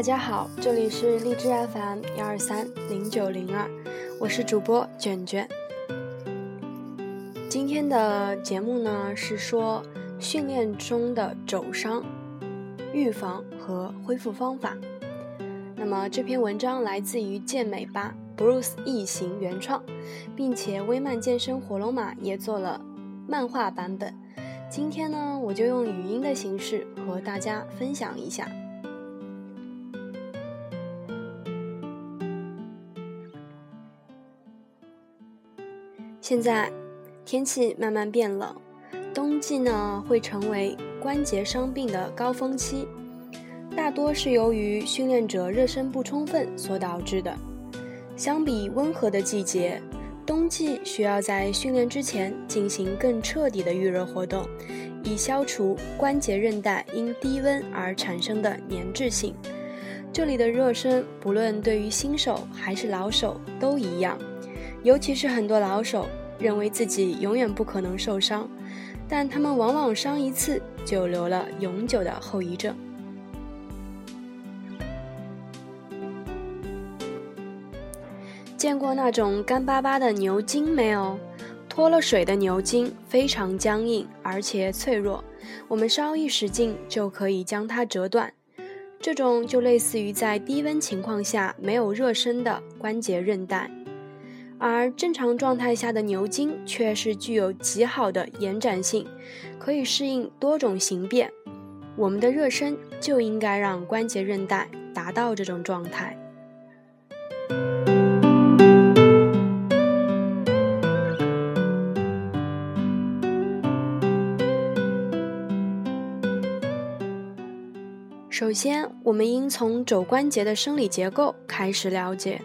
大家好，这里是荔枝 FM 幺二三零九零二，我是主播卷卷。今天的节目呢是说训练中的肘伤预防和恢复方法。那么这篇文章来自于健美吧 Bruce 异形原创，并且微漫健身火龙马也做了漫画版本。今天呢，我就用语音的形式和大家分享一下。现在天气慢慢变冷，冬季呢会成为关节伤病的高峰期，大多是由于训练者热身不充分所导致的。相比温和的季节，冬季需要在训练之前进行更彻底的预热活动，以消除关节韧带因低温而产生的粘滞性。这里的热身，不论对于新手还是老手都一样，尤其是很多老手。认为自己永远不可能受伤，但他们往往伤一次就留了永久的后遗症。见过那种干巴巴的牛筋没有？脱了水的牛筋非常僵硬而且脆弱，我们稍一使劲就可以将它折断。这种就类似于在低温情况下没有热身的关节韧带。而正常状态下的牛筋却是具有极好的延展性，可以适应多种形变。我们的热身就应该让关节韧带达到这种状态。首先，我们应从肘关节的生理结构开始了解。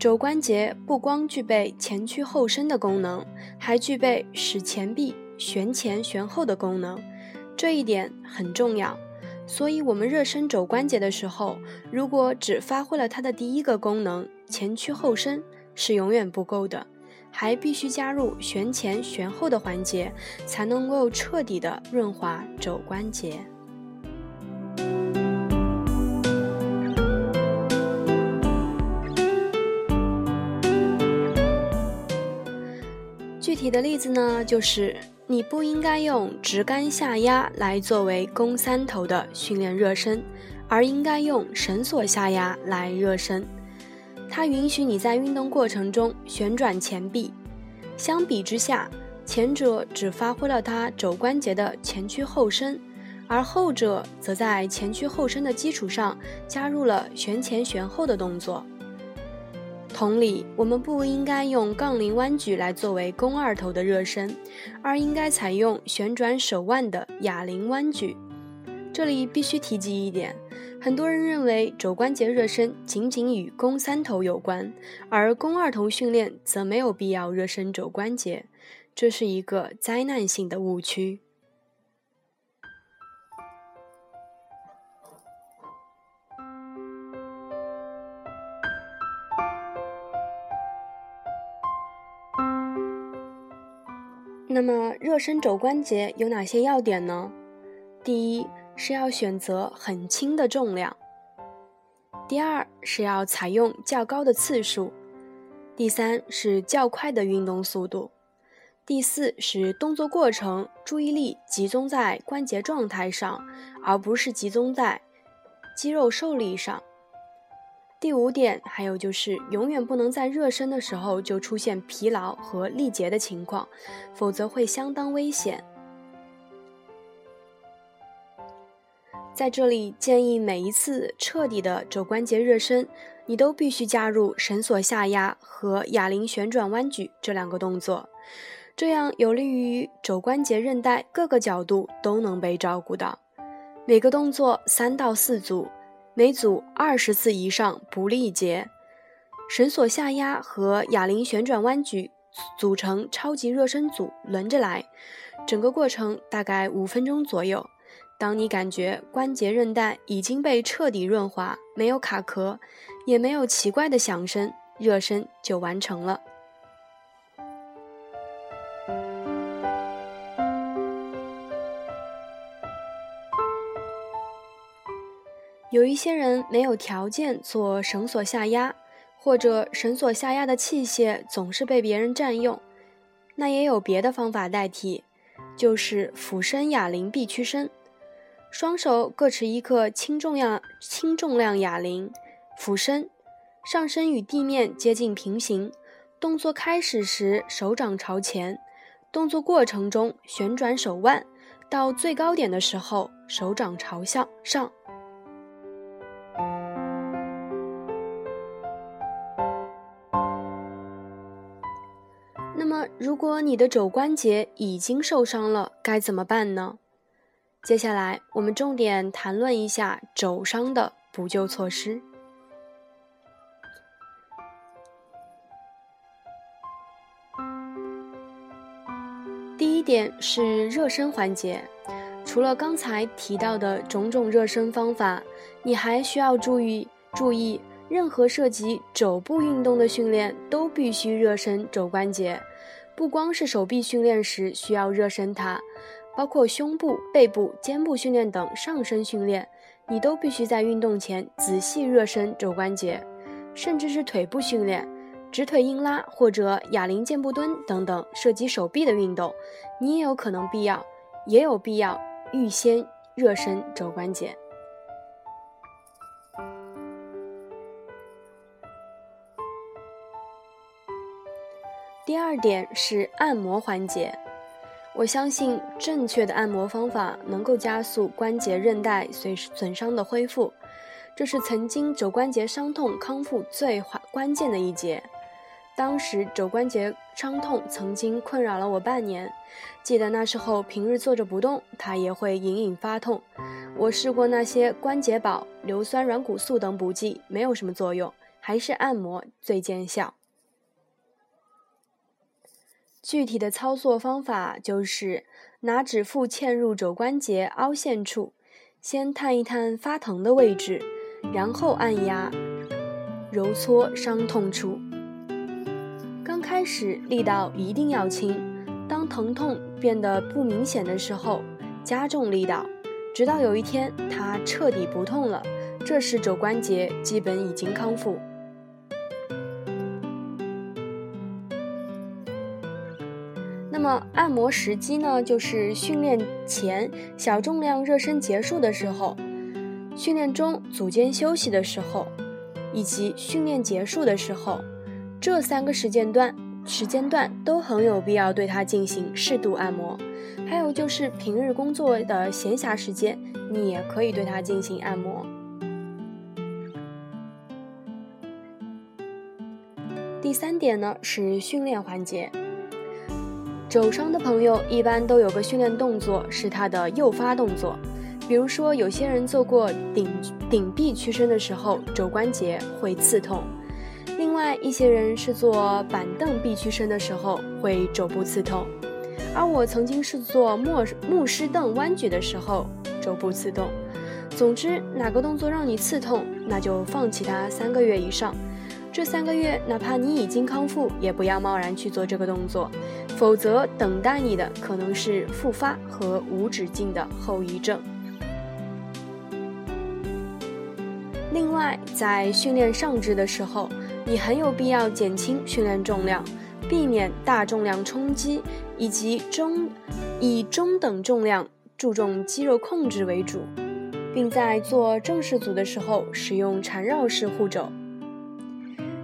肘关节不光具备前屈后伸的功能，还具备使前臂旋前旋后的功能，这一点很重要。所以，我们热身肘关节的时候，如果只发挥了它的第一个功能前屈后伸，是永远不够的，还必须加入旋前旋后的环节，才能够彻底的润滑肘关节。具体的例子呢，就是你不应该用直杆下压来作为肱三头的训练热身，而应该用绳索下压来热身。它允许你在运动过程中旋转前臂。相比之下，前者只发挥了它肘关节的前屈后伸，而后者则在前屈后伸的基础上加入了旋前旋后的动作。同理，我们不应该用杠铃弯举来作为肱二头的热身，而应该采用旋转手腕的哑铃弯举。这里必须提及一点，很多人认为肘关节热身仅仅与肱三头有关，而肱二头训练则没有必要热身肘关节，这是一个灾难性的误区。那么热身肘关节有哪些要点呢？第一是要选择很轻的重量，第二是要采用较高的次数，第三是较快的运动速度，第四是动作过程注意力集中在关节状态上，而不是集中在肌肉受力上。第五点，还有就是永远不能在热身的时候就出现疲劳和力竭的情况，否则会相当危险。在这里建议每一次彻底的肘关节热身，你都必须加入绳索下压和哑铃旋转弯举这两个动作，这样有利于肘关节韧带各个角度都能被照顾到。每个动作三到四组。每组二十次以上不力竭，绳索下压和哑铃旋转弯举组成超级热身组，轮着来，整个过程大概五分钟左右。当你感觉关节韧带已经被彻底润滑，没有卡壳，也没有奇怪的响声，热身就完成了。一些人没有条件做绳索下压，或者绳索下压的器械总是被别人占用，那也有别的方法代替，就是俯身哑铃臂屈伸。双手各持一个轻重量轻重量哑铃，俯身，上身与地面接近平行。动作开始时手掌朝前，动作过程中旋转手腕，到最高点的时候手掌朝向上。如果你的肘关节已经受伤了，该怎么办呢？接下来，我们重点谈论一下肘伤的补救措施。第一点是热身环节，除了刚才提到的种种热身方法，你还需要注意注意，任何涉及肘部运动的训练都必须热身肘关节，不光是手臂训练时需要热身它。包括胸部、背部、肩部训练等上身训练，你都必须在运动前仔细热身肘关节，甚至是腿部训练，直腿硬拉或者哑铃箭步蹲等等涉及手臂的运动，你也有可能必要，也有必要预先热身肘关节。二点是按摩环节。我相信正确的按摩方法能够加速关节韧带随损伤的恢复，这是曾经肘关节伤痛康复最关键的一节。当时肘关节伤痛曾经困扰了我半年，记得那时候平日坐着不动，它也会隐隐发痛。我试过那些关节宝、硫酸软骨素等补剂，没有什么作用，还是按摩最见效。具体的操作方法就是拿指腹嵌入肘关节凹陷处，先探一探发疼的位置，然后按压、揉搓伤痛处。刚开始力道一定要轻，当疼痛变得不明显的时候，加重力道，直到有一天它彻底不痛了，这时肘关节基本已经康复。那么按摩时机呢？就是训练前小重量热身结束的时候，训练中组间休息的时候，以及训练结束的时候，这三个时间段时间段都很有必要对它进行适度按摩。还有就是平日工作的闲暇时间，你也可以对它进行按摩。第三点呢是训练环节。肘伤的朋友一般都有个训练动作，是它的诱发动作。比如说，有些人做过顶顶臂屈伸的时候，肘关节会刺痛；另外一些人是做板凳臂屈伸的时候，会肘部刺痛。而我曾经是做牧牧师凳弯举的时候，肘部刺痛。总之，哪个动作让你刺痛，那就放弃它三个月以上。这三个月，哪怕你已经康复，也不要贸然去做这个动作。否则，等待你的可能是复发和无止境的后遗症。另外，在训练上肢的时候，你很有必要减轻训练重量，避免大重量冲击，以及中以中等重量、注重肌肉控制为主，并在做正式组的时候使用缠绕式护肘。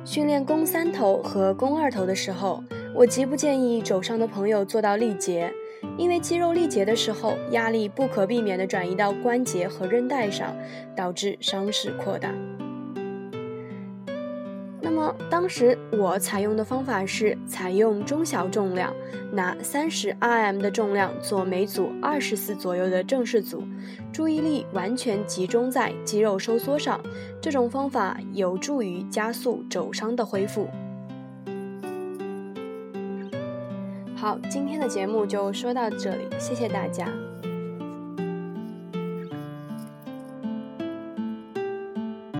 训练肱三头和肱二头的时候。我极不建议肘上的朋友做到力竭，因为肌肉力竭的时候，压力不可避免地转移到关节和韧带上，导致伤势扩大。那么当时我采用的方法是采用中小重量，拿三十 RM 的重量做每组二十次左右的正式组，注意力完全集中在肌肉收缩上。这种方法有助于加速肘伤的恢复。好，今天的节目就说到这里，谢谢大家。